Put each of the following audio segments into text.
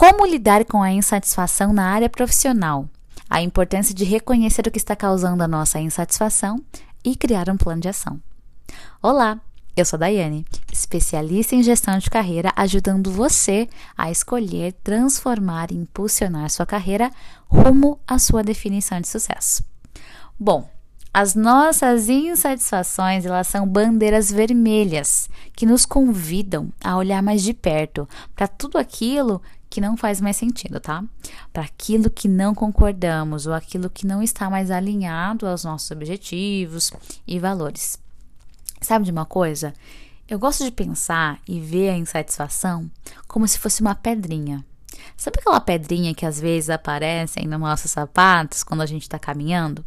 Como lidar com a insatisfação na área profissional? A importância de reconhecer o que está causando a nossa insatisfação e criar um plano de ação. Olá, eu sou Daiane, especialista em gestão de carreira, ajudando você a escolher, transformar e impulsionar sua carreira rumo à sua definição de sucesso. Bom, as nossas insatisfações, elas são bandeiras vermelhas que nos convidam a olhar mais de perto para tudo aquilo que não faz mais sentido, tá? Para aquilo que não concordamos ou aquilo que não está mais alinhado aos nossos objetivos e valores. Sabe de uma coisa? Eu gosto de pensar e ver a insatisfação como se fosse uma pedrinha. Sabe aquela pedrinha que às vezes aparecem nos nossos sapatos quando a gente está caminhando?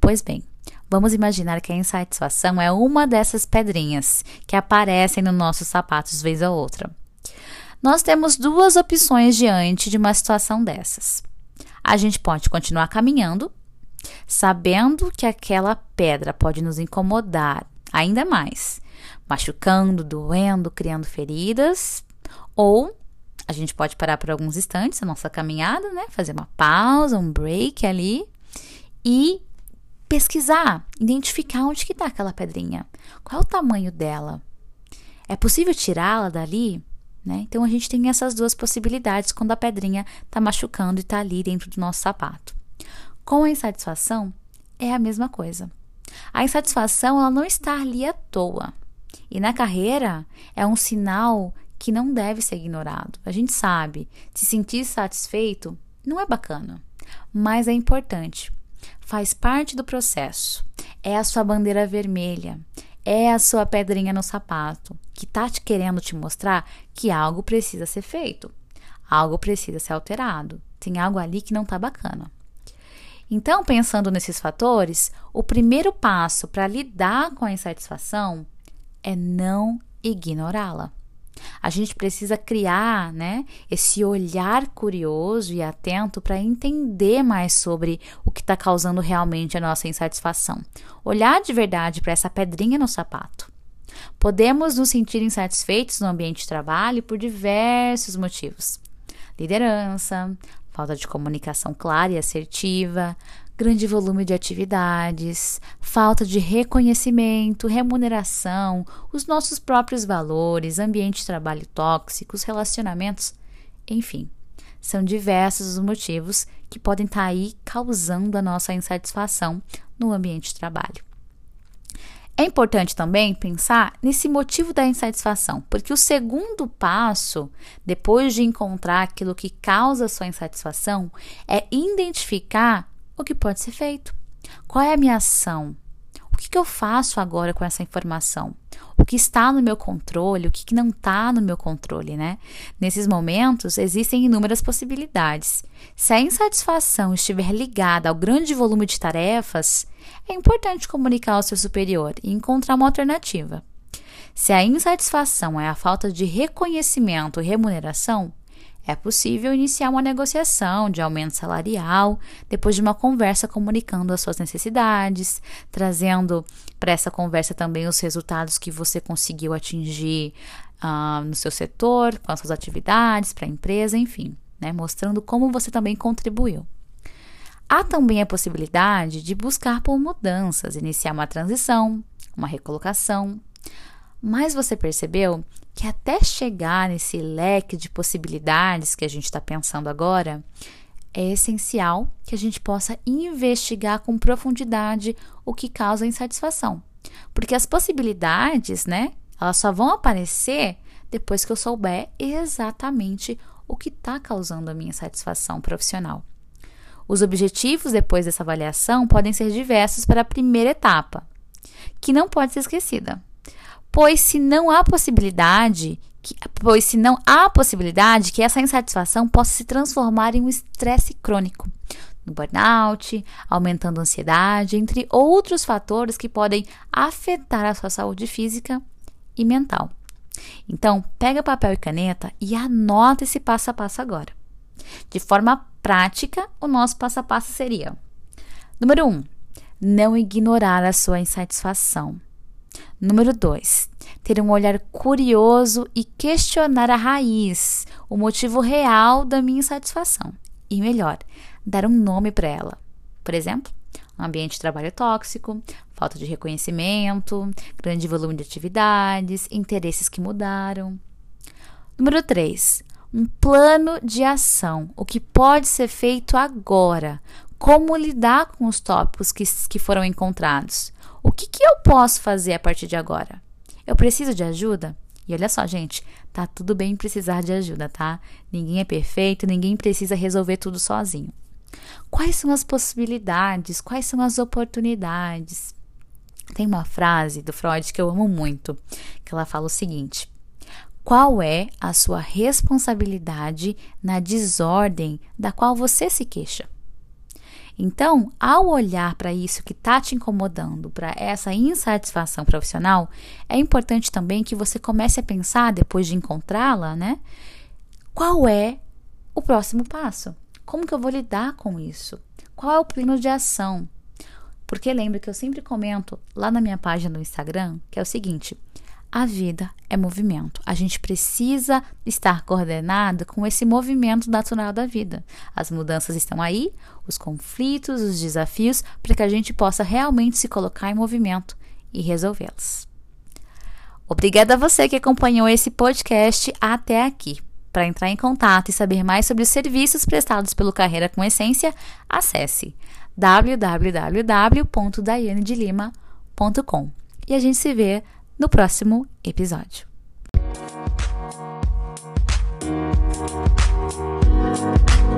Pois bem, vamos imaginar que a insatisfação é uma dessas pedrinhas que aparecem nos nossos sapatos vez ou outra. Nós temos duas opções diante de uma situação dessas. A gente pode continuar caminhando, sabendo que aquela pedra pode nos incomodar ainda mais, machucando, doendo, criando feridas, ou a gente pode parar por alguns instantes a nossa caminhada, né? Fazer uma pausa, um break ali e pesquisar, identificar onde que está aquela pedrinha, qual é o tamanho dela. É possível tirá-la dali? Né? Então a gente tem essas duas possibilidades quando a pedrinha está machucando e está ali dentro do nosso sapato. Com a insatisfação, é a mesma coisa. A insatisfação ela não está ali à toa. E na carreira é um sinal que não deve ser ignorado. A gente sabe, se sentir satisfeito não é bacana, mas é importante. Faz parte do processo. É a sua bandeira vermelha é a sua pedrinha no sapato que tá te querendo te mostrar que algo precisa ser feito, algo precisa ser alterado, tem algo ali que não tá bacana. Então, pensando nesses fatores, o primeiro passo para lidar com a insatisfação é não ignorá-la. A gente precisa criar, né, esse olhar curioso e atento para entender mais sobre o que está causando realmente a nossa insatisfação. Olhar de verdade para essa pedrinha no sapato. Podemos nos sentir insatisfeitos no ambiente de trabalho por diversos motivos: liderança, falta de comunicação clara e assertiva, grande volume de atividades, falta de reconhecimento, remuneração, os nossos próprios valores, ambiente de trabalho tóxicos, relacionamentos, enfim. São diversos os motivos que podem estar tá aí causando a nossa insatisfação no ambiente de trabalho. É importante também pensar nesse motivo da insatisfação, porque o segundo passo, depois de encontrar aquilo que causa sua insatisfação, é identificar o que pode ser feito. Qual é a minha ação? O que, que eu faço agora com essa informação? Que está no meu controle, o que, que não está no meu controle, né? Nesses momentos, existem inúmeras possibilidades. Se a insatisfação estiver ligada ao grande volume de tarefas, é importante comunicar ao seu superior e encontrar uma alternativa. Se a insatisfação é a falta de reconhecimento e remuneração, é possível iniciar uma negociação de aumento salarial depois de uma conversa comunicando as suas necessidades, trazendo para essa conversa também os resultados que você conseguiu atingir uh, no seu setor, com as suas atividades, para a empresa, enfim, né, mostrando como você também contribuiu. Há também a possibilidade de buscar por mudanças, iniciar uma transição, uma recolocação. Mas você percebeu que até chegar nesse leque de possibilidades que a gente está pensando agora, é essencial que a gente possa investigar com profundidade o que causa insatisfação. Porque as possibilidades, né, elas só vão aparecer depois que eu souber exatamente o que está causando a minha insatisfação profissional. Os objetivos depois dessa avaliação podem ser diversos para a primeira etapa, que não pode ser esquecida pois se não há possibilidade que, pois se não há possibilidade que essa insatisfação possa se transformar em um estresse crônico, no burnout, aumentando a ansiedade, entre outros fatores que podem afetar a sua saúde física e mental. Então, pega papel e caneta e anota esse passo a passo agora. De forma prática, o nosso passo a passo seria: número 1, um, não ignorar a sua insatisfação. Número 2. Ter um olhar curioso e questionar a raiz, o motivo real da minha insatisfação. E melhor, dar um nome para ela. Por exemplo, ambiente de trabalho tóxico, falta de reconhecimento, grande volume de atividades, interesses que mudaram. Número 3. Um plano de ação. O que pode ser feito agora? Como lidar com os tópicos que, que foram encontrados? O que, que eu posso fazer a partir de agora? Eu preciso de ajuda? E olha só, gente, tá tudo bem precisar de ajuda, tá? Ninguém é perfeito, ninguém precisa resolver tudo sozinho. Quais são as possibilidades? Quais são as oportunidades? Tem uma frase do Freud que eu amo muito, que ela fala o seguinte: Qual é a sua responsabilidade na desordem da qual você se queixa? Então, ao olhar para isso que está te incomodando, para essa insatisfação profissional, é importante também que você comece a pensar, depois de encontrá-la, né? Qual é o próximo passo? Como que eu vou lidar com isso? Qual é o plano de ação? Porque lembra que eu sempre comento lá na minha página no Instagram que é o seguinte: a vida é movimento. A gente precisa estar coordenado com esse movimento natural da vida. As mudanças estão aí, os conflitos, os desafios, para que a gente possa realmente se colocar em movimento e resolvê-los. Obrigada a você que acompanhou esse podcast até aqui. Para entrar em contato e saber mais sobre os serviços prestados pelo Carreira com Essência, acesse www.daianedelima.com. E a gente se vê no próximo episódio.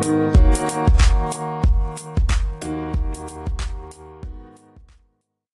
Música